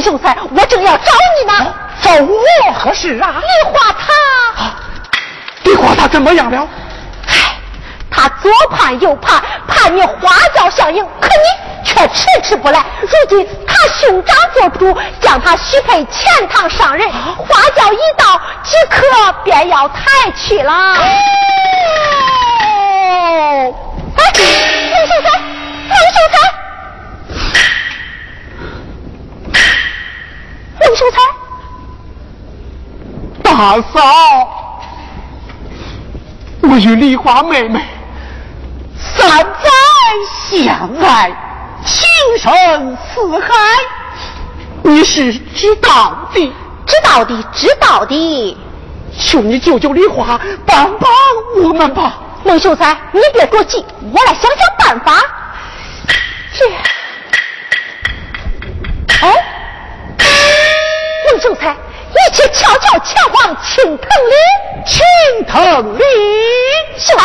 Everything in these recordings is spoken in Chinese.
孟秀才，我正要找你呢。找我何事啊？梨花他，梨花他怎么样了？唉，他左盼右盼，盼你花轿相迎，可你却迟迟不来。如今他兄长做主，将他许配钱塘上人，花轿一到，即刻便要抬去了。哦，哎，孟秀才，孟秀才，孟秀才。大嫂，我与梨花妹妹三载相爱，情深似海，你是知道的，知道的，知道的。求你救救梨花，帮帮我们吧。孟秀才，你别着急，我来想想办法。起悄悄前往青藤岭，青藤岭，起来。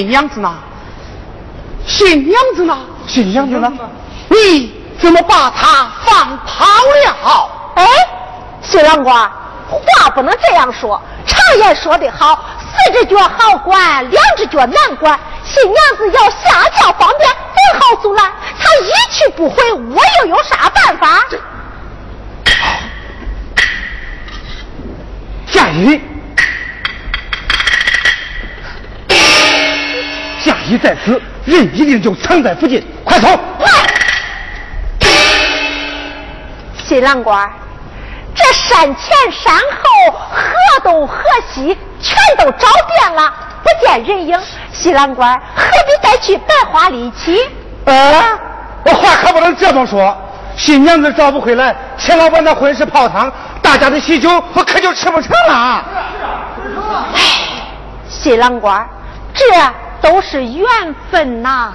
新娘子呢？新娘子呢？新娘子呢？你怎么把她放跑了？哎，新郎官，话不能这样说。常言说得好，四只脚好管，两只脚难管。新娘子要下轿方便，怎好阻拦？她一去不回，我又有啥办法？贾姨，贾姨在此，人一定就藏在附近，快走！快！新郎官，这山前山后、河东河西，全都找遍了，不见人影。新郎官何必再去白花力气？啊，我话可不能这么说。新娘子找不回来，钱老板的婚事泡汤，大家的喜酒我可就吃不成了。是啊，是啊，是啊。哎，新郎官，这都是缘分呐。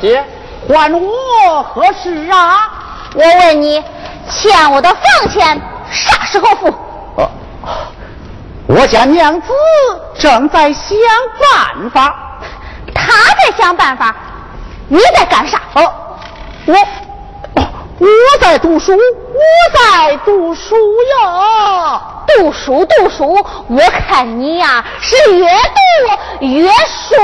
姐，还我何事啊？我问你，欠我的房钱啥时候付？哦，我家娘子正在想办法。她在想办法，你在干啥？哦，我，我在读书，我在读书呀。读书读书，我看你呀是越读越书。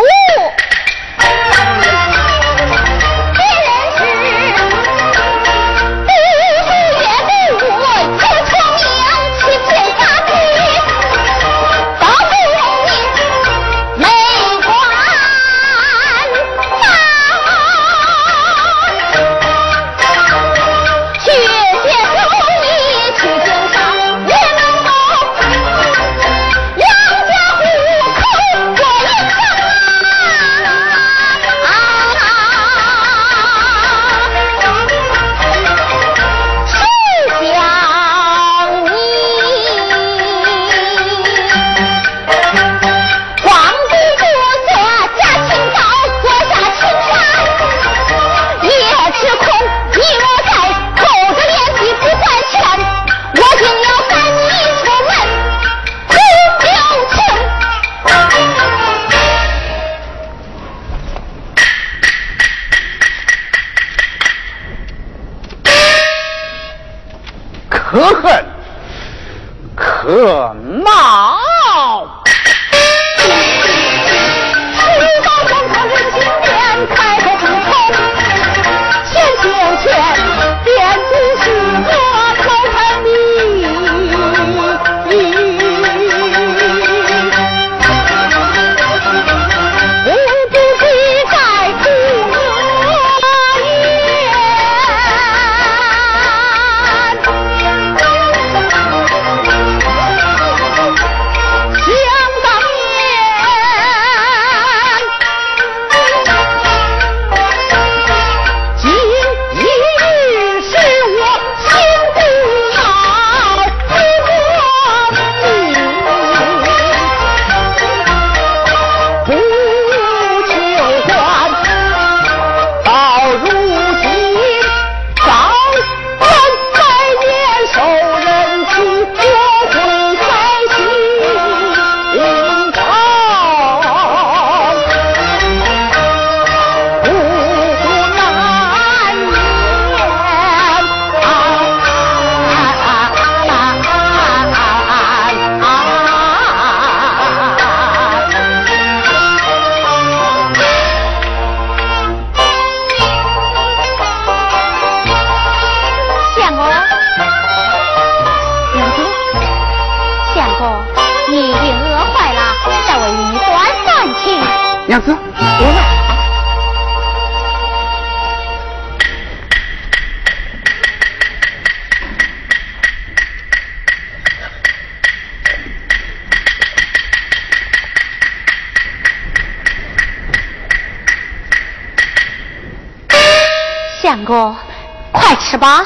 吧。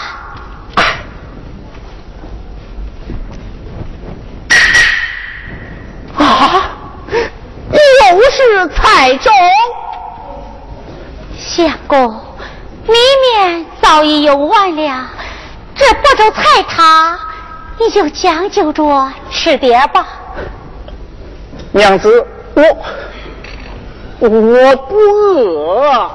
啊，又是菜粥。相公，里面早已用完了，这不粥菜汤，你就将就着吃点吧。娘子，我我不饿。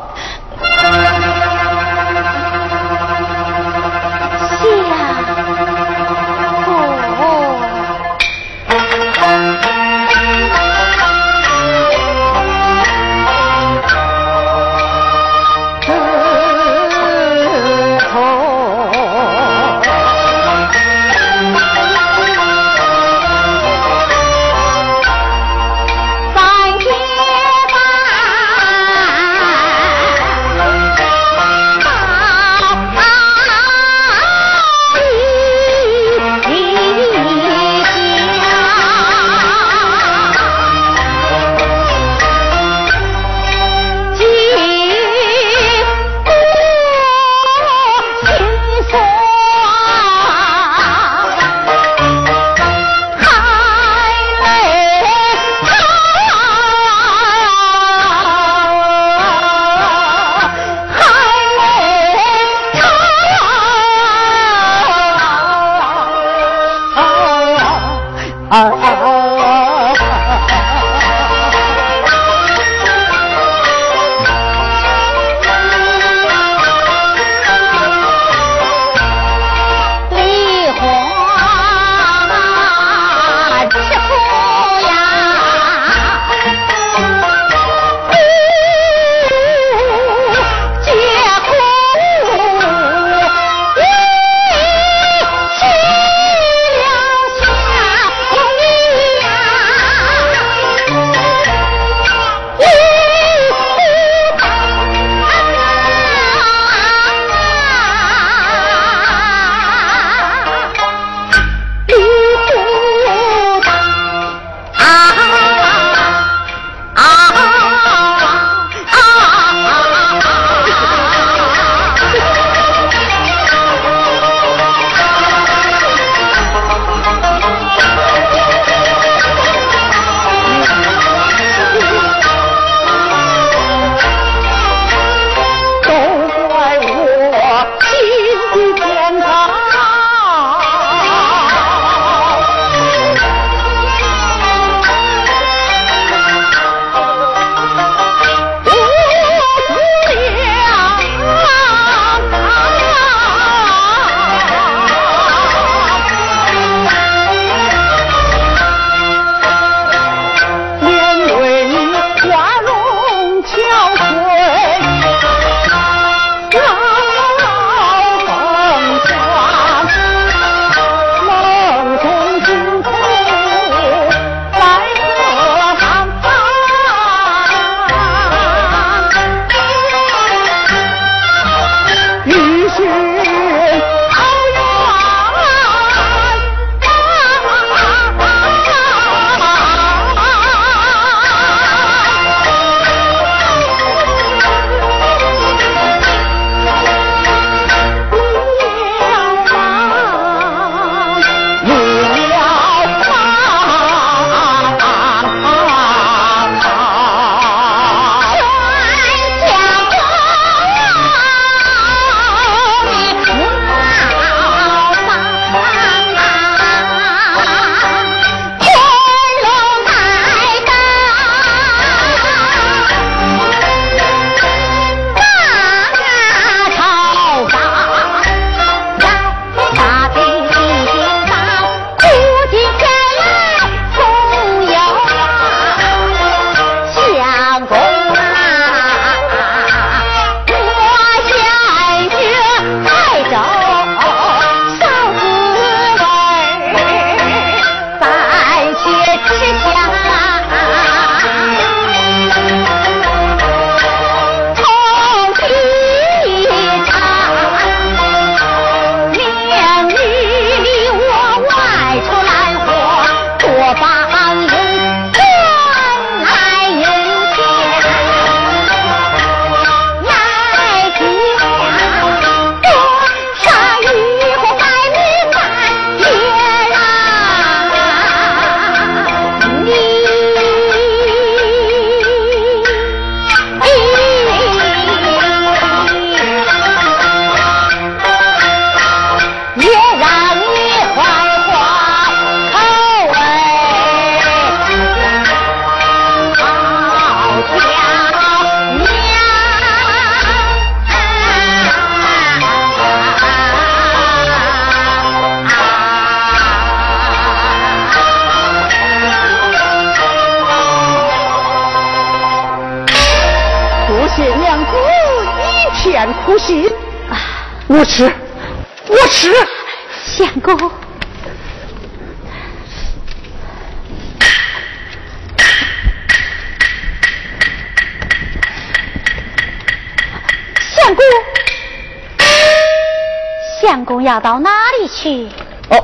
要到哪里去？哦，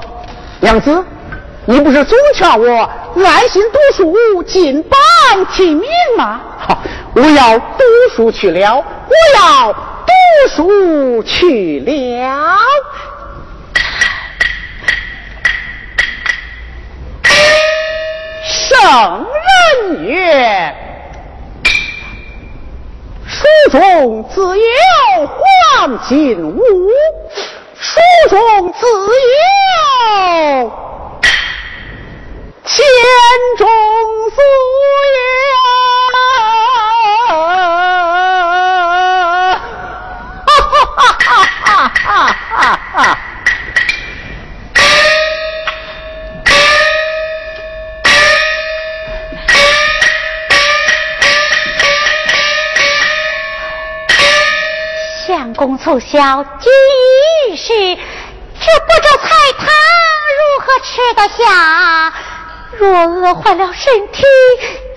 娘子，你不是总劝我安心读书，进榜题名吗？好，我要读书去了，我要读书去了。圣人曰：“书中自有黄金屋，书中自有千钟书呀！”哈哈哈哈哈哈哈！相公从小居于世，这不着菜汤如何吃得下？若饿坏了身体，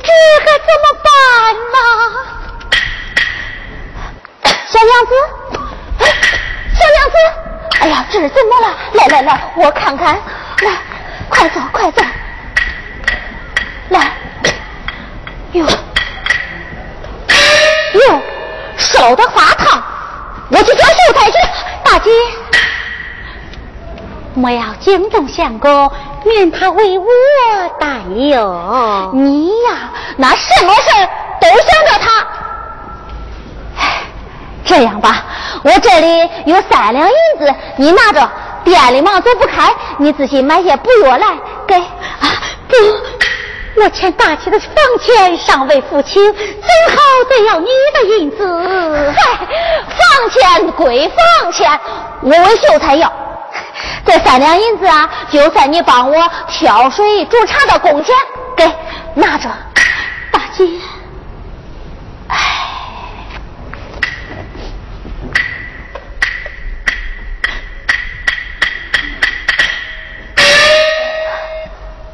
这可怎么办呢？小娘子，小娘子，哎呀，这是怎么了？来来来，我看看，来，快走，快走，来，哟，哟，烧的发烫。我去叫秀才去，大姐，莫要惊动相公，免他为我担忧。你呀，那什么事都想着他。这样吧，我这里有三两银子，你拿着。店里忙走不开，你自己买些补药来给。啊，不。我欠大姐的房钱尚未付清，怎好得要你的银子？嗨，房钱归房钱，我问秀才要 这三两银子啊，就算你帮我挑水煮茶的工钱，给拿着，大姐。哎，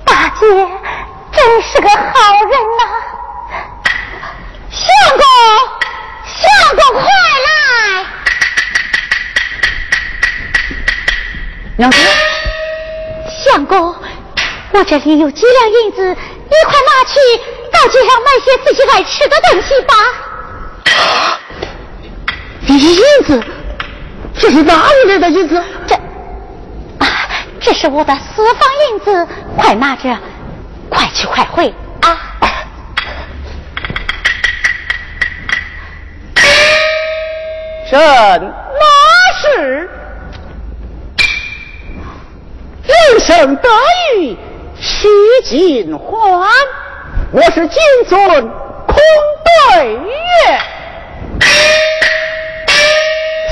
大姐。真是个好人呐！相公，相公快来！娘子，相公，我这里有几两银子，你快拿去到街上买些自己爱吃的东西吧。银子，这是哪里来的银子？这，啊这是我的私房银子，快拿着。快去快回啊！什么事？人生得意须尽欢，我是金尊空对月，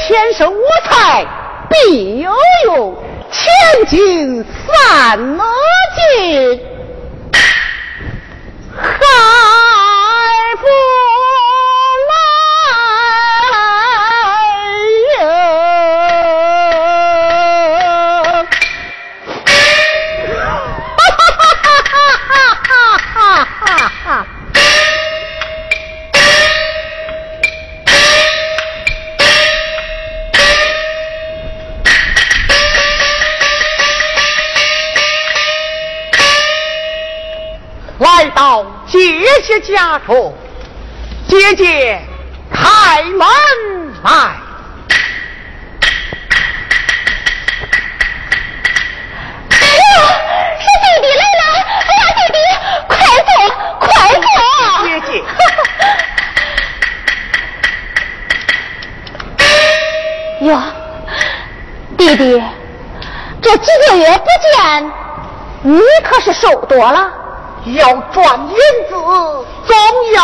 天生我材必有用，千金散尽。海不家中，姐姐开门来。是弟弟来了！哎呀，弟弟，快坐，快坐！姐姐，哟，弟弟，这几个月不见，你可是瘦多了。要赚银子，总要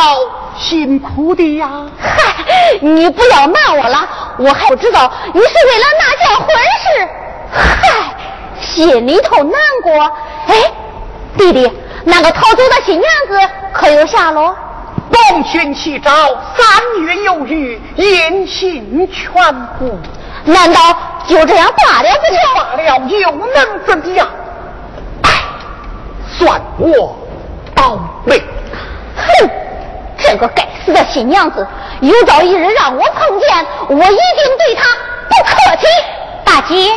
辛苦的呀！嗨，你不要骂我了，我还不知道你是为了那件婚事。嗨，心里头难过。哎，弟弟，那个逃走的新娘子可有下落？东寻西找，三月有余，音信全无。难道就这样罢了不成？罢了又能怎样？哎，算我倒霉。哼，这个该死的新娘子，有朝一日让我碰见，我一定对她不客气。大姐，哎呀，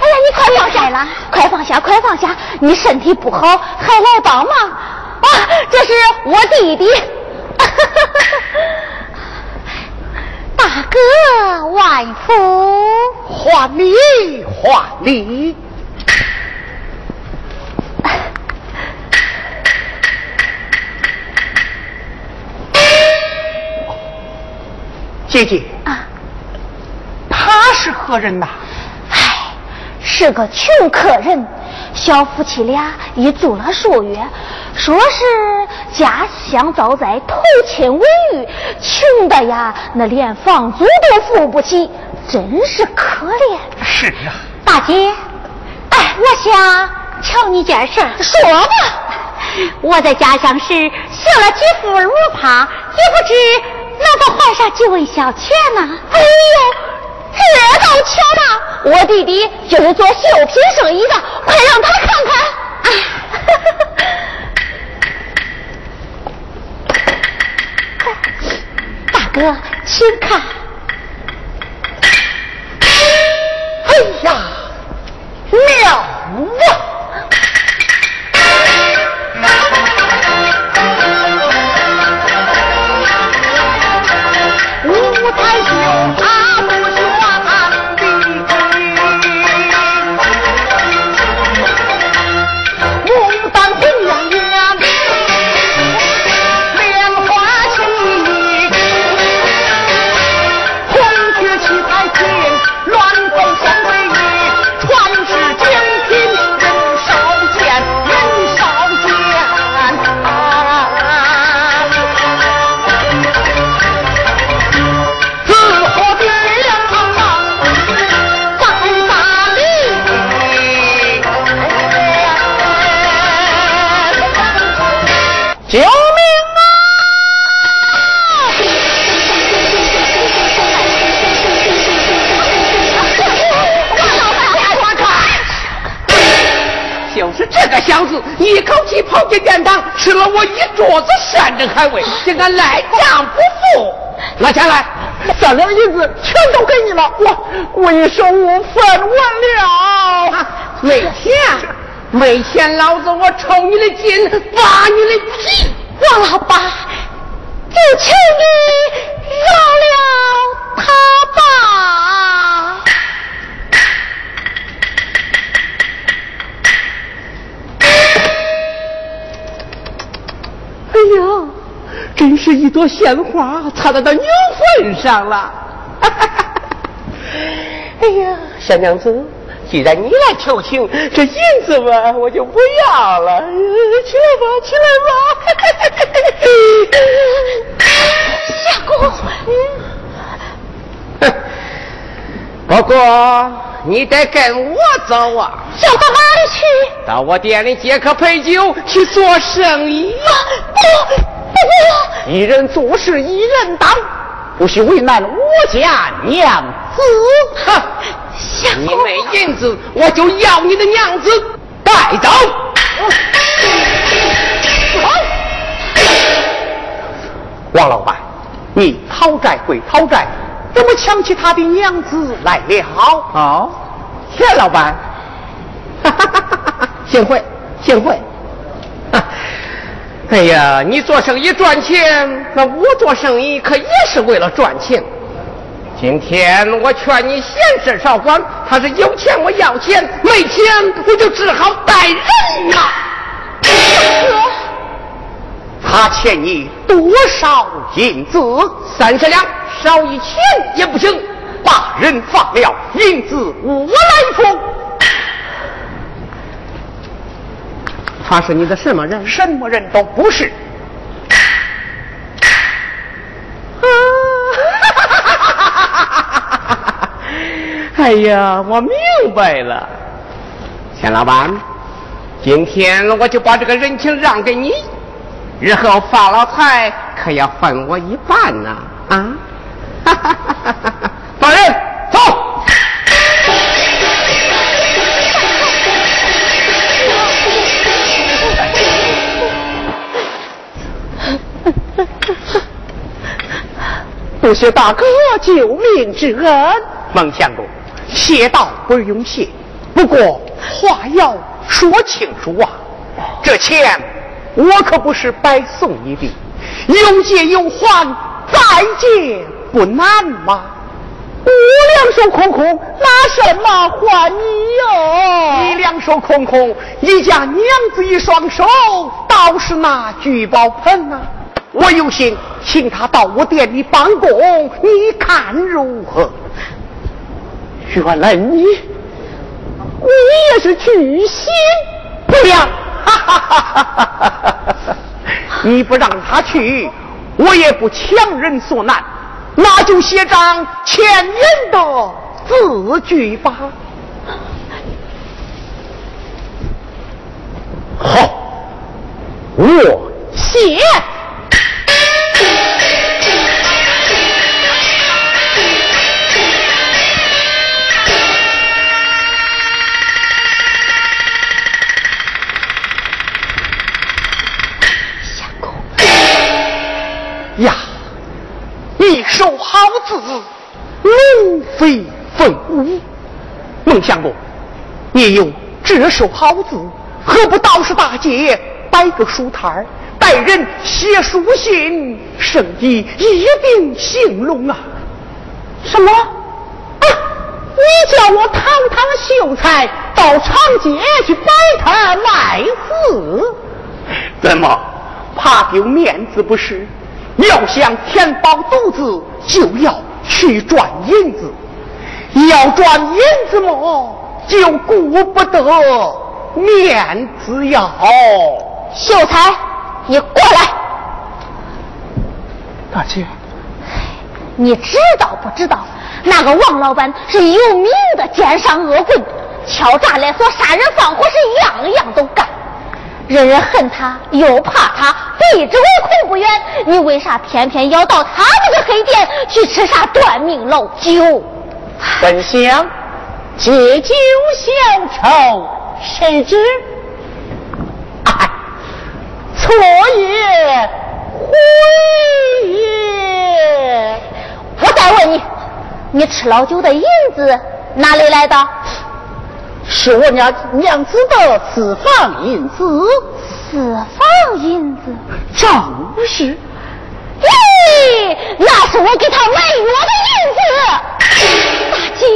哎呀，你快放下了，快放下，快放下！你身体不好，还来帮忙啊？这是我弟弟。大哥，万福，还礼还礼。姐姐啊，他是何人呐？唉，是个穷客人。小夫妻俩已住了数月，说是家乡遭灾，投亲未遇，穷的呀，那连房租都付不起，真是可怜。是啊，大姐，哎，我想瞧你件事，说吧。我在家乡时学了几副罗帕，也不知能够换上几位小妾呢。哎呦！这倒巧了，我弟弟就是做绣品生意的，快让他看看。大哥，请看。哎呀，妙啊！一口气跑进殿堂，吃了我一桌子山珍海味，竟敢赖账不付！拿钱来，三两银子全都给你了，我为首无分文了。没钱，没钱，老子我抽你的筋，扒你的皮！王老八，就求你饶了他吧。真是一朵鲜花插在那牛粪上了！哎呀，小娘子，既然你来求情，这银子嘛，我就不要了。起来吧，起来吧！相公，不过你得跟我走啊！走到哪里去？到我店里接客陪酒，去做生意。不，不，一人做事一人当，不许为难我家娘子。哼，你没银子，我就要你的娘子，带走。王老板，你讨债归讨债，怎么抢起他的娘子来了？哦，钱老板，哈哈哈哈哈，幸会，幸会。哎呀，你做生意赚钱，那我做生意可也是为了赚钱。今天我劝你闲事少管，他是有钱我要钱，没钱我就只好带人呐。哥，他欠你多少银子？三十两，少一钱也不行。把人放了，银子我来付。他是你的什么人？什么人都不是。哎呀，我明白了，钱老板，今天我就把这个人情让给你，日后发了财，可要分我一半呐！啊！大人，走。不谢大哥救命之恩，孟相公，谢道不用谢。不过话要说清楚啊，这钱我可不是白送你的，有借有还，再借不难吗？我两手空空，拿什么还你哟？你两手空空，你家娘子一双手倒是拿聚宝盆呐。我有心请他到我店里帮工，你看如何？原来你，你也是巨星，不要！你不让他去，我也不强人所难，那就写张千年的字据吧。好，我写。手好字，龙飞凤舞。孟相公，你有这手好字，何不道士大街摆个书摊儿，带人写书信，生意一定兴隆啊！什么？啊！你叫我堂堂秀才到长街去摆摊卖字？怎么怕丢面子不是？要想填饱肚子，就要去赚银子。要赚银子么，就顾不得面子呀！秀才，你过来。大姐，你知道不知道？那个王老板是有名的奸商恶棍，敲诈勒索、杀人放火，是样样都干。人人恨他，又怕他，避之唯恐不远。你为啥偏偏要到他这个黑店去吃啥断命老酒？本想借酒消愁，谁知哎，错也悔也。我再问你，你吃老酒的银子哪里来的？是我娘娘子的私房银子，私房银子，正是。咦，那是我给他买药的银子。大姐，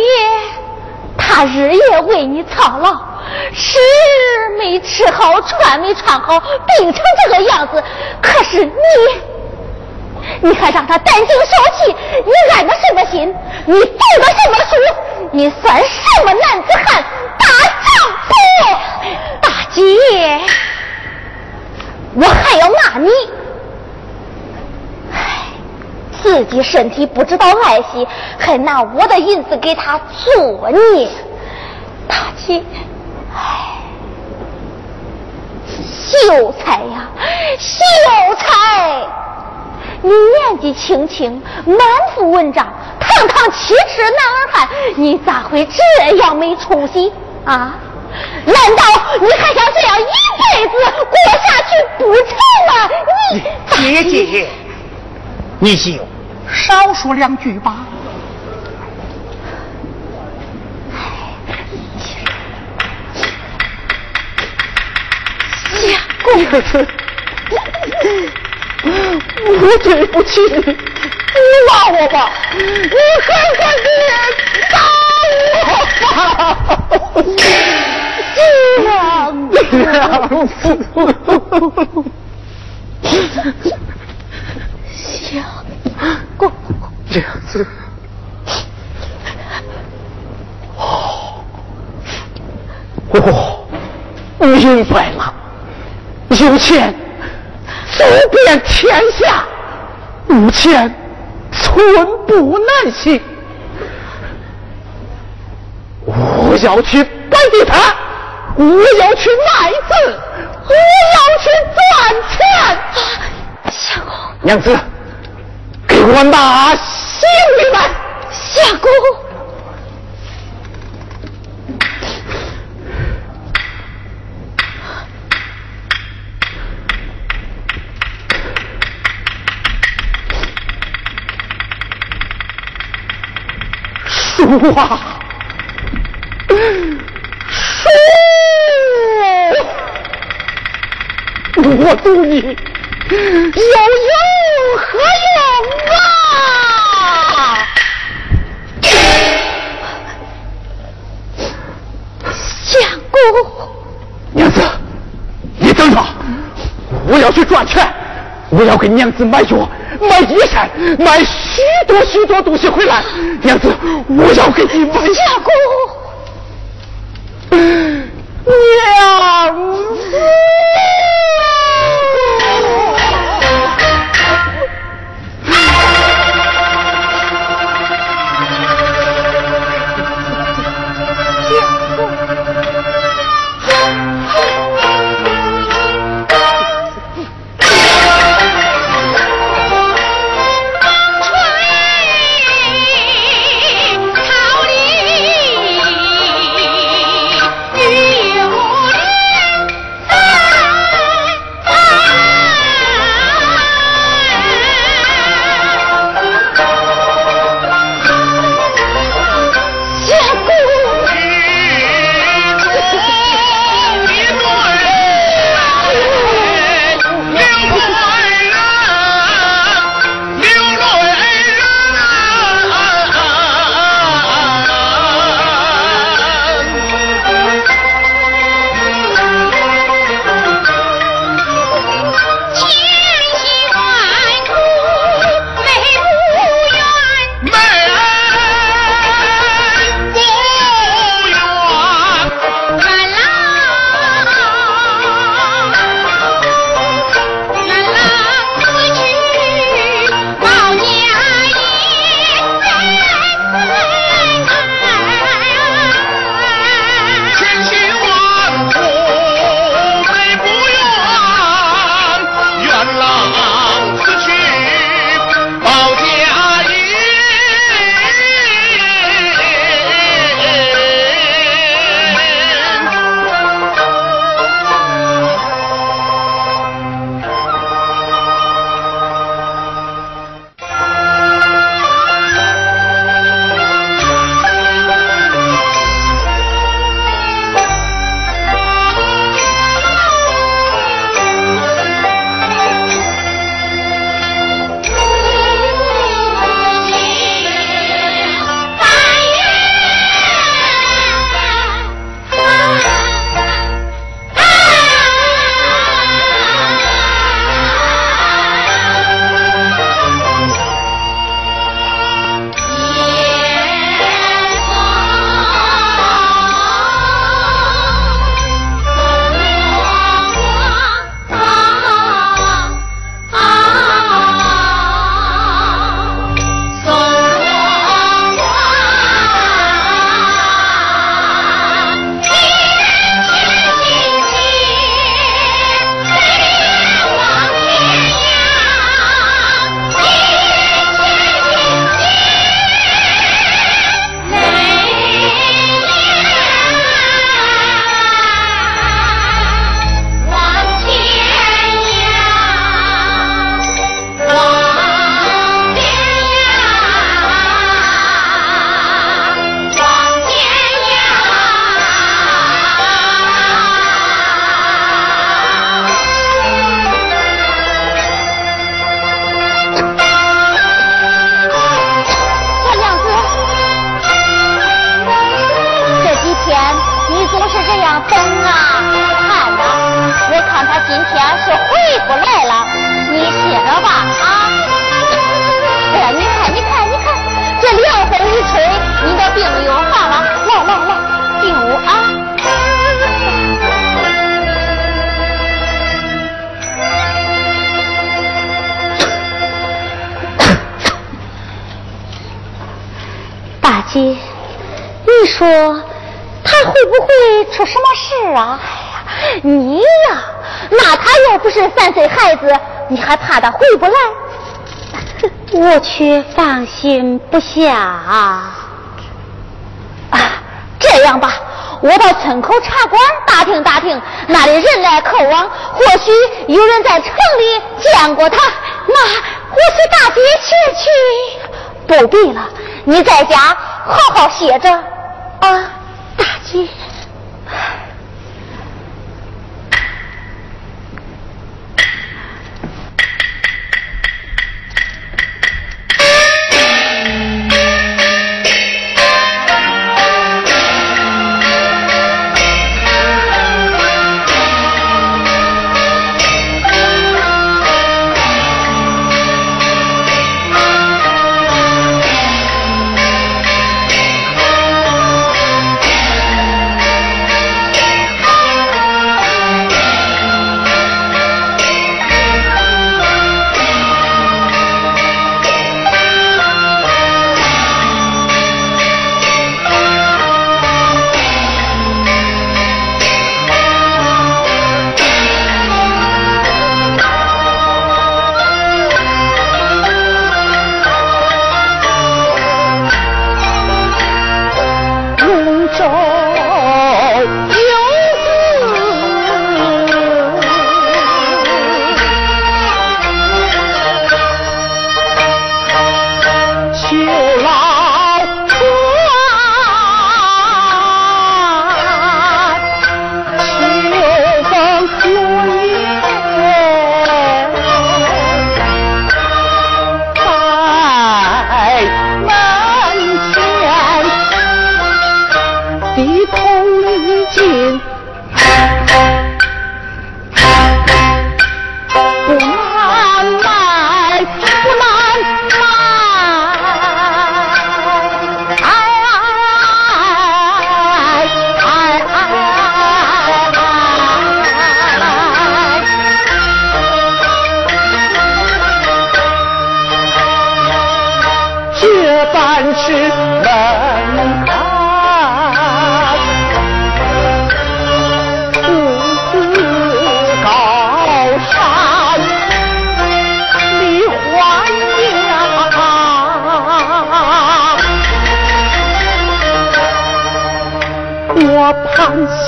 他日夜为你操劳，吃没吃好，穿没穿好，病成这个样子。可是你，你还让他担惊受气，你安的什么心？你读的什么书？你算什么男子汉？大丈夫，大姐，我还要骂你。唉，自己身体不知道爱惜，还拿我的银子给他作孽，大姐，唉，秀才呀，秀才，你年纪轻轻，满腹文章，堂堂七尺男儿汉，你咋会这样没出息？啊？难道你还想这样一辈子过下去不成吗？你姐姐，你就少说两句吧。相公，我对不起你，你骂我吧，你狠狠地打我吧。娘子，相公，娘子，哦，哦，明白了，有钱走遍天下，无钱寸步难行。我要去摆地摊。我要去卖字，我要去赚钱。相公，娘子，给我拿行李来。相公。书啊，书，我读你有用何用啊？相公，娘子，你等着，我要去赚钱，我要给娘子买药。买衣衫，买许多许多东西回来，娘子，我要给你买。相公，我却放心不下啊！这样吧，我到村口茶馆打听打听，那里人来客往，或许有人在城里见过他。那我随大姐去去。不必了，你在家好好歇着啊，大姐。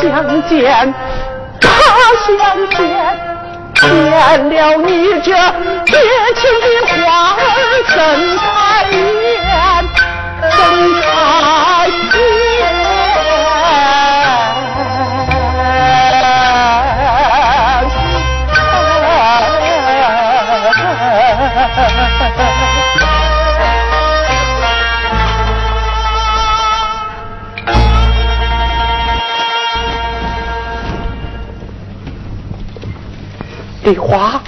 相见，他相见，见了你这绝情的花儿怎开颜？怎梨花，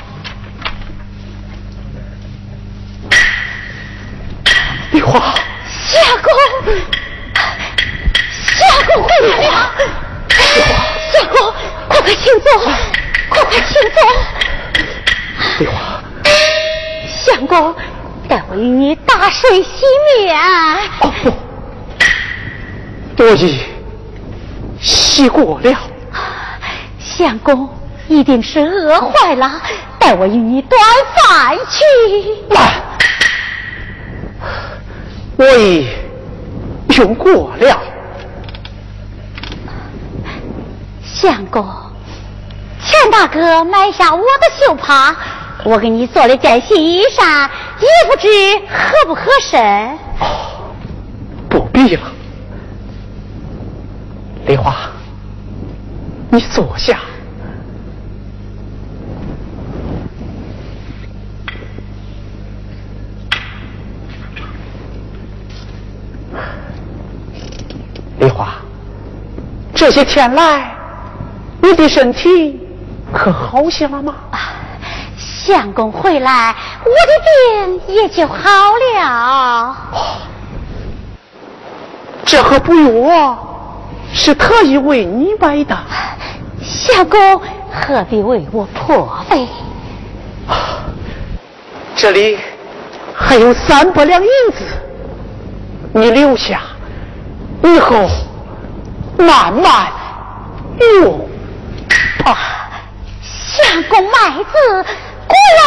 梨花，相公，相公回来了。相公，快快请坐，快快请坐。梨花，相公，待我与你大水洗面。哦不，我已洗过了。相公。一定是饿坏了，待我与你端饭去。来，我已用过了。相公，钱大哥买下我的绣帕，我给你做了件新衣裳，也不知合不合身。哦，不必了，梨花，你坐下。梨花，这些天来，你的身体可好些了吗？相公回来，我的病也就好了。这盒补药是特意为你买的。相公何必为我破费？这里还有三百两银子，你留下。以后慢慢用。啊，相公麦子，果然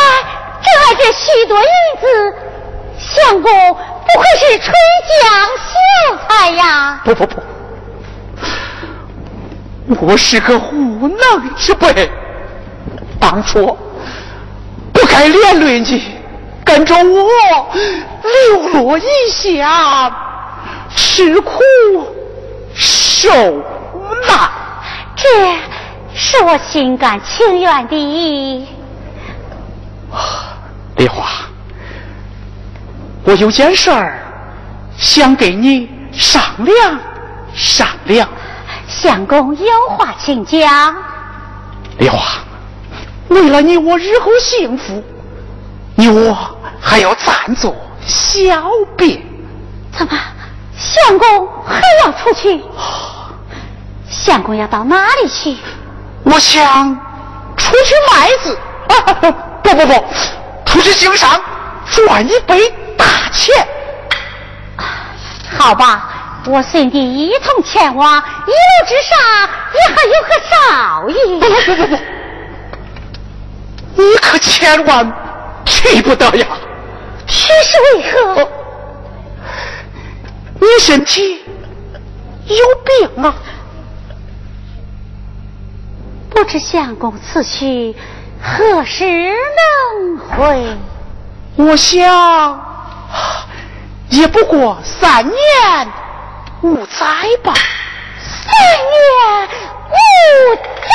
这这许多银子，相公不愧是吹将秀才呀！不不不，我是个无能之辈，当初不该连累你，跟着我流落异乡，吃苦受难，这是我心甘情愿的。丽华，我有件事儿想给你商量商量。相公有话请讲。丽华，为了你我日后幸福，你我还要暂作小别。怎么，相公还要出去？相公要到哪里去？我想出去卖字啊！不不不，出去经商赚一笔大钱。好吧，我随你一同前往，一路之上也还有个少爷。不不不不，你可千万去不得呀！去是为何？你身体有病啊！不知相公此去何时能回？我想也不过三年五载吧。三年五载。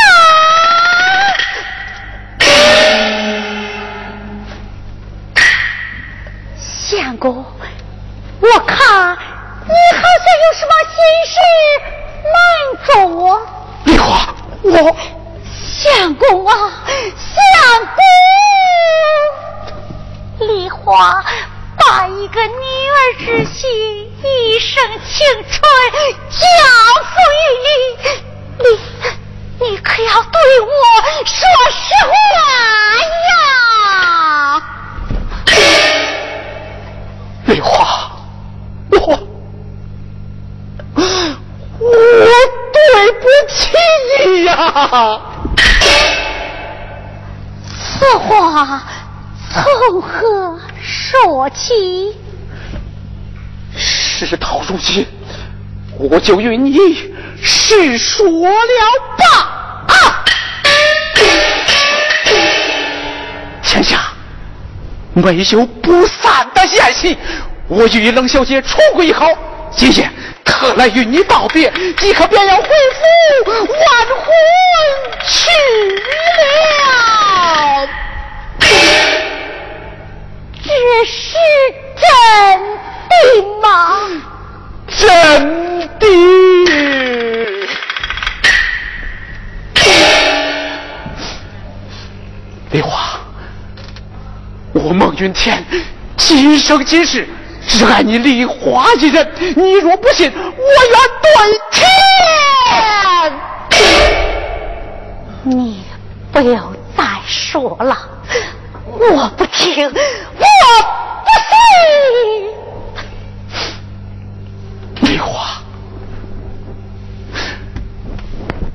相公，我看你好像有什么心事瞒着我。丽花，我相公啊，相公，丽花把一个女儿之心、一生青春交付于你，你你可要对我说实话呀！梨花，我我对不起你呀！此话从何说起？事到如今，我就与你实说了吧。啊！天下没有不散的宴席，我与冷小姐处归好，今夜特来与你道别，即刻便要回府完婚去了。这是真的吗？真的。梨花，我孟云天今生今世只爱你梨花一人，你若不信，我愿对天。你不要再说了，我不听，我不信。梨花，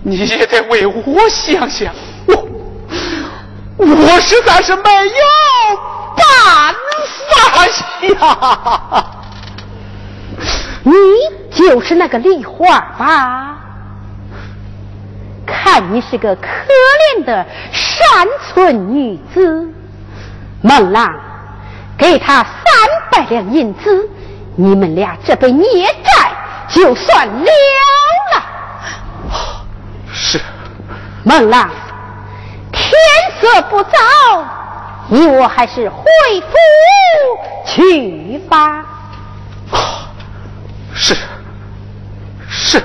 你也得为我想想，我我实在是没有办法呀。你就是那个梨花吧？看你是个可怜的山村女子，孟浪给他三百两银子，你们俩这笔孽债就算了了。是，孟浪，天色不早，你我还是回府去吧。是是。